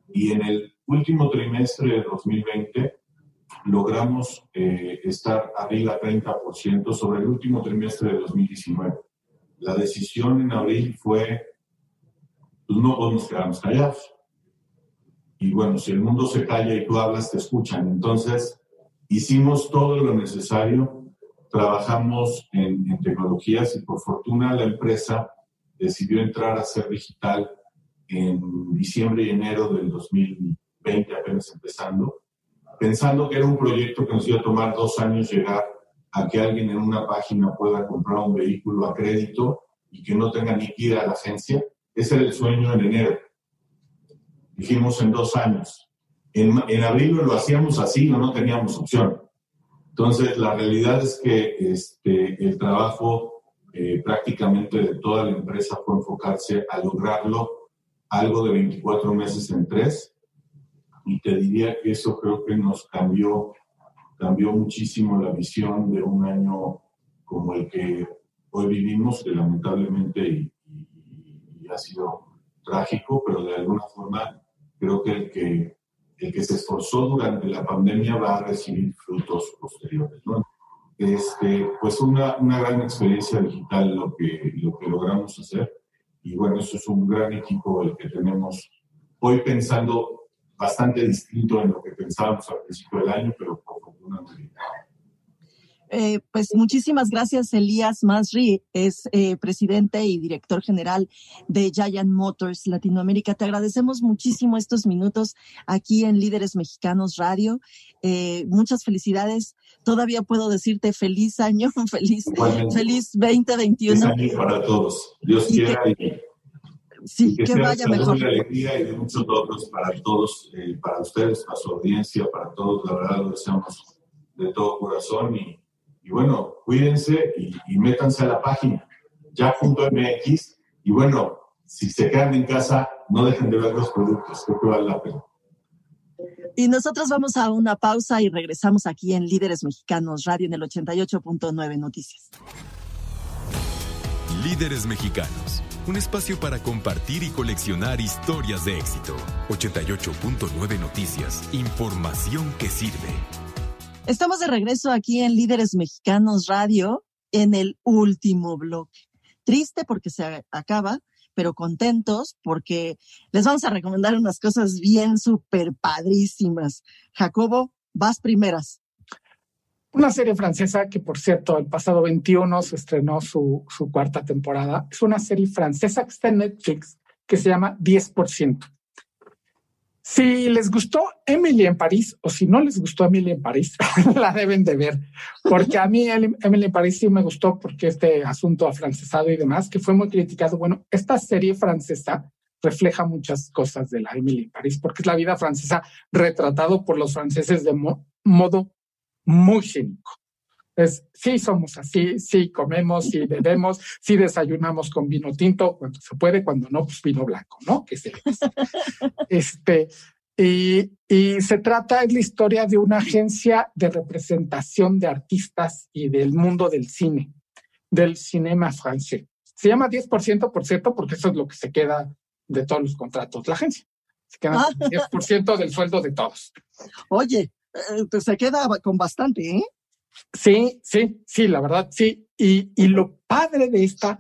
y en el último trimestre de 2020 logramos eh, estar arriba 30% sobre el último trimestre de 2019. La decisión en abril fue, pues no podemos quedarnos callados. Y bueno, si el mundo se calla y tú hablas, te escuchan. Entonces, hicimos todo lo necesario, trabajamos en, en tecnologías y por fortuna la empresa decidió entrar a ser digital en diciembre y enero del 2020 20 apenas empezando, pensando que era un proyecto que nos iba a tomar dos años llegar a que alguien en una página pueda comprar un vehículo a crédito y que no tenga ni a la agencia. Ese era el sueño en enero. Dijimos en dos años. En, en abril lo hacíamos así, no, no teníamos opción. Entonces, la realidad es que este, el trabajo eh, prácticamente de toda la empresa fue enfocarse a lograrlo algo de 24 meses en tres y te diría que eso creo que nos cambió, cambió muchísimo la visión de un año como el que hoy vivimos, que lamentablemente y, ha sido trágico, pero de alguna forma creo que el que, el que se esforzó durante la pandemia va a recibir frutos posteriores. ¿no? Este, pues una, una gran experiencia digital lo que, lo que logramos hacer. Y bueno, eso es un gran equipo el que tenemos hoy pensando bastante distinto en lo que pensábamos al principio del año, pero Eh, pues muchísimas gracias, Elías Masri, es eh, presidente y director general de Giant Motors Latinoamérica. Te agradecemos muchísimo estos minutos aquí en Líderes Mexicanos Radio. Eh, muchas felicidades. Todavía puedo decirte feliz año, feliz, feliz 2021. Feliz año para todos. Dios quiera y sí, que, vaya mejor. De alegría y de muchos logros para todos, para ustedes, para su audiencia, para todos. La verdad lo deseamos de todo corazón y, y bueno, cuídense y, métanse a la página ya.mx y bueno, si se quedan en casa, no dejen de ver los productos, creo que vale la pena. Y nosotros vamos a una pausa y regresamos aquí en Líderes Mexicanos Radio en el 88.9 Noticias. Líderes Mexicanos un espacio para compartir y coleccionar historias de éxito. 88.9 Noticias, información que sirve. Estamos de regreso aquí en Líderes Mexicanos Radio en el último bloque. Triste porque se acaba, pero contentos porque les vamos a recomendar unas cosas bien súper padrísimas. Jacobo, vas primeras. Una serie francesa que, por cierto, el pasado 21 se estrenó su, su cuarta temporada. Es una serie francesa que está en Netflix que se llama 10%. Si les gustó Emily en París o si no les gustó Emily en París, la deben de ver. Porque a mí Emily en París sí me gustó porque este asunto afrancesado y demás, que fue muy criticado. Bueno, esta serie francesa refleja muchas cosas de la Emily en París porque es la vida francesa retratado por los franceses de modo muy cínico. Es, sí somos así, sí comemos, sí bebemos, sí desayunamos con vino tinto cuando se puede, cuando no, pues vino blanco, ¿no? Que se Este, y, y, se trata, es la historia de una agencia de representación de artistas y del mundo del cine, del cinema francés. Se llama 10%, por cierto, porque eso es lo que se queda de todos los contratos, la agencia. Se queda 10% del sueldo de todos. Oye, eh, se queda con bastante, ¿eh? Sí, sí, sí, la verdad, sí. Y, y lo padre de esta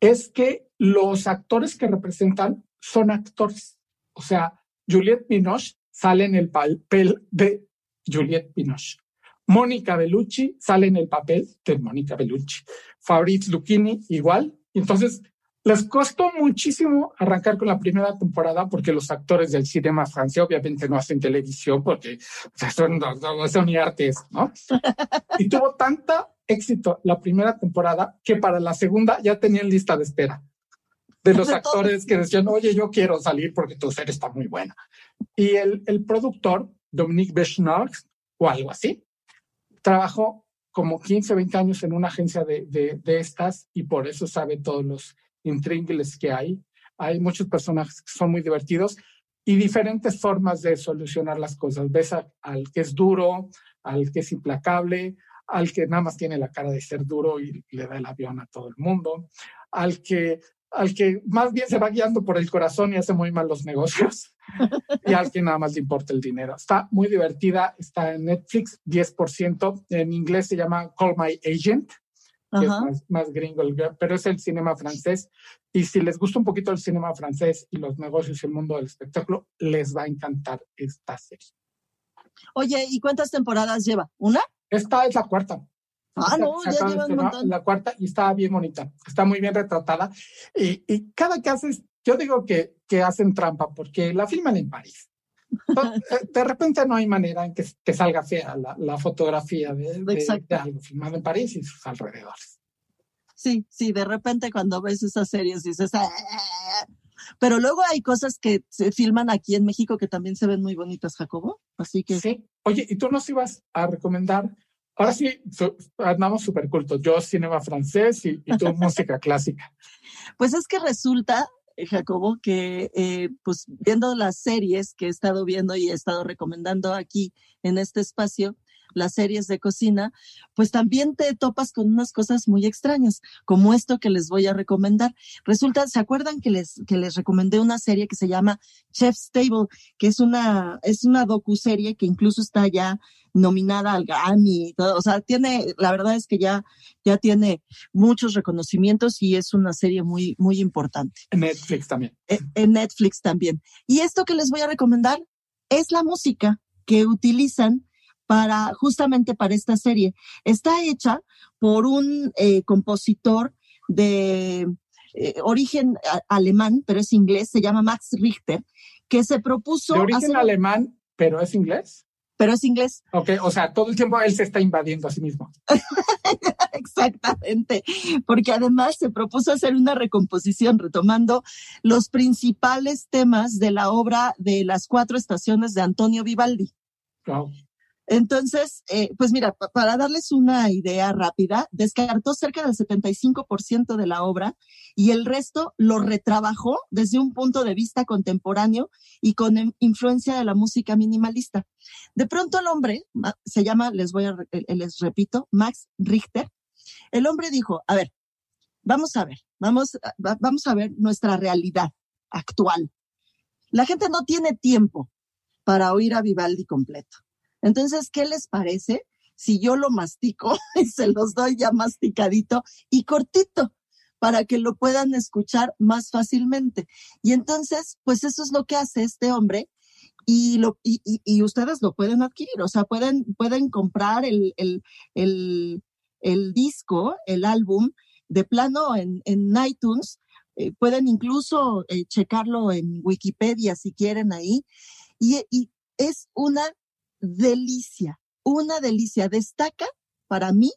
es que los actores que representan son actores. O sea, Juliette Binoche sale en el papel de Juliette Binoche. Mónica Bellucci sale en el papel de Mónica Bellucci. Fabrice Lucchini igual. Entonces, les costó muchísimo arrancar con la primera temporada porque los actores del cinema francés obviamente no hacen televisión porque son, son ni artes, ¿no? Y tuvo tanta éxito la primera temporada que para la segunda ya tenían lista de espera de los actores que decían, oye, yo quiero salir porque tu serie está muy buena. Y el, el productor, Dominique Besnard, o algo así, trabajó como 15, 20 años en una agencia de, de, de estas y por eso sabe todos los intríngules que hay. Hay muchos personajes que son muy divertidos y diferentes formas de solucionar las cosas. Ves al que es duro, al que es implacable, al que nada más tiene la cara de ser duro y le da el avión a todo el mundo, al que, al que más bien se va guiando por el corazón y hace muy mal los negocios, y al que nada más le importa el dinero. Está muy divertida, está en Netflix, 10%, en inglés se llama Call My Agent, que es más, gringo, pero es el cinema francés. Y si les gusta un poquito el cinema francés y los negocios y el mundo del espectáculo, les va a encantar esta serie. Oye, ¿y cuántas temporadas lleva? ¿Una? Esta es la cuarta. Ah, no, ya lleva un montón. La cuarta y está bien bonita, está muy bien retratada. Y, y cada que haces, yo digo que, que hacen trampa porque la filman en París. Eh, de repente no hay manera en que, que salga fea la, la fotografía de, de, algo filmado en París y sus alrededores. Sí, sí, de repente cuando ves esas series dices, ah". pero luego hay cosas que se filman aquí en México que también se ven muy bonitas, Jacobo. Así que. Sí. Oye, ¿y tú nos ibas a recomendar? Ahora sí, andamos súper cultos. Yo cinema francés y, y tú música clásica. Pues es que resulta Jacobo, que eh, pues viendo las series que he estado viendo y he estado recomendando aquí en este espacio, las series de cocina, pues también te topas con unas cosas muy extrañas, como esto que les voy a recomendar. Resulta, ¿se acuerdan que les, que les recomendé una serie que se llama Chef's Table, que es una, es una docuserie que incluso está ya nominada al Grammy o sea, tiene, la verdad es que ya, ya tiene muchos reconocimientos y es una serie muy, muy importante. En Netflix también. En, en Netflix también. Y esto que les voy a recomendar es la música que utilizan para justamente para esta serie. Está hecha por un eh, compositor de eh, origen alemán, pero es inglés, se llama Max Richter, que se propuso... De origen alemán, pero es inglés pero es inglés. Ok, o sea, todo el tiempo él se está invadiendo a sí mismo. Exactamente, porque además se propuso hacer una recomposición retomando los principales temas de la obra de las cuatro estaciones de Antonio Vivaldi. Wow. Entonces, eh, pues mira, para darles una idea rápida, descartó cerca del 75% de la obra y el resto lo retrabajó desde un punto de vista contemporáneo y con influencia de la música minimalista. De pronto el hombre, se llama, les voy a, eh, les repito, Max Richter, el hombre dijo, a ver, vamos a ver, vamos, vamos a ver nuestra realidad actual. La gente no tiene tiempo para oír a Vivaldi completo entonces, ¿qué les parece si yo lo mastico y se los doy ya masticadito y cortito? para que lo puedan escuchar más fácilmente. Y entonces, pues eso es lo que hace este hombre y, lo, y, y, ustedes lo pueden adquirir, o sea, pueden, pueden comprar el, el, el, disco, el álbum de plano en, en iTunes, eh, pueden incluso eh, checarlo en Wikipedia si quieren ahí, y, y es una delicia, una delicia. Destaca para mí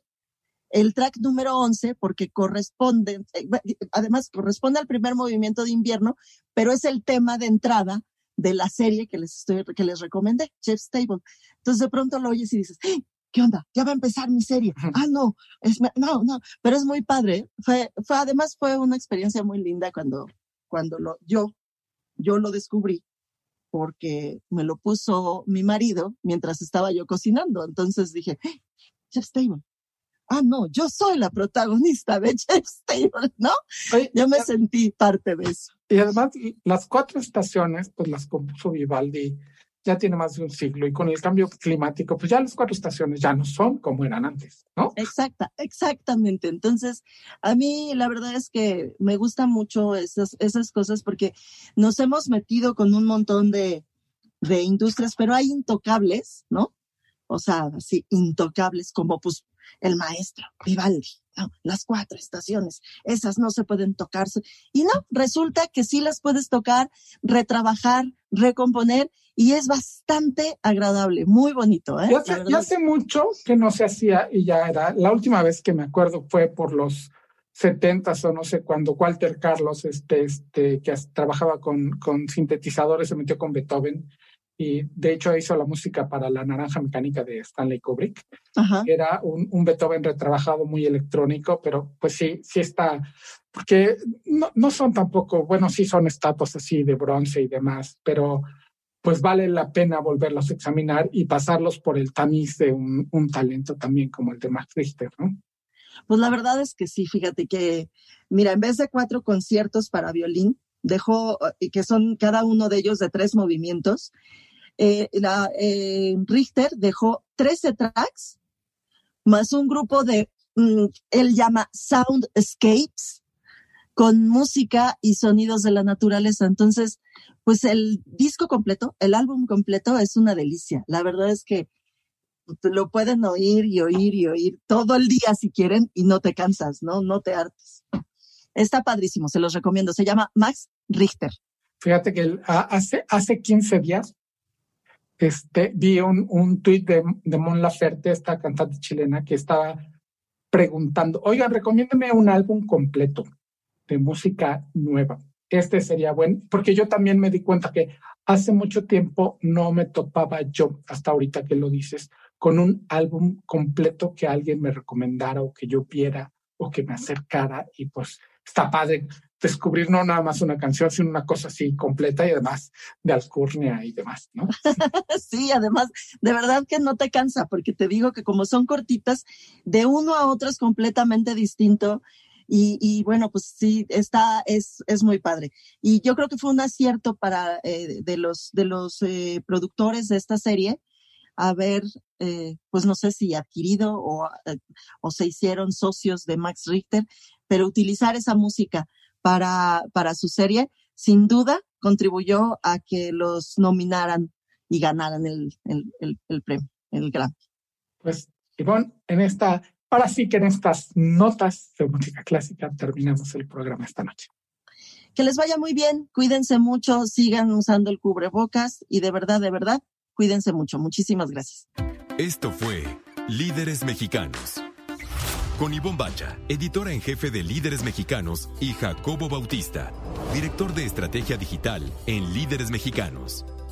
el track número 11 porque corresponde, eh, además corresponde al primer movimiento de invierno, pero es el tema de entrada de la serie que les estoy, que les recomendé, Chef's Table. Entonces de pronto lo oyes y dices, ¡Eh! ¿qué onda? Ya va a empezar mi serie. Ah, no, es, no, no, pero es muy padre. Fue, fue, además fue una experiencia muy linda cuando, cuando lo, yo, yo lo descubrí porque me lo puso mi marido mientras estaba yo cocinando. Entonces dije, ¡Eh! Chef's Table ah, no, yo soy la protagonista de Chef's Table, ¿no? yo me sentí parte de eso. Y además, las cuatro estaciones, pues las compuso Vivaldi ya tiene más de un siglo y con el cambio climático, pues ya las cuatro estaciones ya no son como eran antes, ¿no? Exacta, exactamente. Entonces, a mí la verdad es que me gustan mucho esas, esas cosas porque nos hemos metido con un montón de, de industrias, pero hay intocables, ¿no? O sea, así, intocables como pues el maestro, Vivaldi, las cuatro estaciones, esas no se pueden tocarse. Y no, resulta que sí las puedes tocar, retrabajar, recomponer y es bastante agradable, muy bonito. ¿eh? Ya, hace, mucho que no se hacía y ya era, la última vez que me acuerdo fue por los setentas o no sé cuando Walter Carlos, este, este, que trabajaba con, con sintetizadores, se metió con Beethoven y de hecho hizo la música para La Naranja Mecánica de Stanley Kubrick. Era un, un, Beethoven retrabajado muy electrónico, pero pues sí, sí está, porque no, no son tampoco, bueno, sí son estatuas así de bronce y demás, pero pues vale la pena volverlos a examinar y pasarlos por el tamiz de un, talento también como el de Max Richter, ¿no? Pues la verdad es que sí, fíjate que, mira, en vez de cuatro conciertos para violín, dejó, eh, que son cada uno de ellos de tres movimientos, eh, la, eh, Richter dejó 13 tracks más un grupo de, mm, él llama Soundscapes, con música y sonidos de la naturaleza. Entonces, pues el disco completo, el álbum completo es una delicia. La verdad es que lo pueden oír y oír y oír todo el día si quieren y no te cansas, ¿no? No te hartes. Está padrísimo, se los recomiendo. Se llama Max Richter. Fíjate que hace, hace 15 días este, vi un, un tuit de, de Mon Laferte, esta cantante chilena, que estaba preguntando, oigan, recomiéndeme un álbum completo de música nueva. Este sería bueno, porque yo también me di cuenta que hace mucho tiempo no me topaba yo, hasta ahorita que lo dices, con un álbum completo que alguien me recomendara o que yo viera o que me acercara y pues está padre descubrir no nada más una canción, sino una cosa así completa y además de alcurnia y demás, ¿no? sí, además, de verdad que no te cansa, porque te digo que como son cortitas, de uno a otro es completamente distinto. Y, bueno, pues sí, está, es, es muy padre. Y yo creo que fue un acierto para eh, de los, de los eh, productores de esta serie haber, eh, pues no sé si adquirido o, eh, o se hicieron socios de Max Richter, pero utilizar esa música para, para su serie, sin duda contribuyó a que los nominaran y ganaran el, el, el, premio, el Grammy. Pues, Ivonne, en esta, ahora sí que en estas notas de música clásica terminamos el programa esta noche. Que les vaya muy bien, cuídense mucho, sigan usando el cubrebocas y de verdad, de verdad, cuídense mucho. Muchísimas gracias. Esto fue Líderes Mexicanos con Ivonne Bacha, editora en jefe de Líderes Mexicanos, y Jacobo Bautista, director de estrategia digital en Líderes Mexicanos.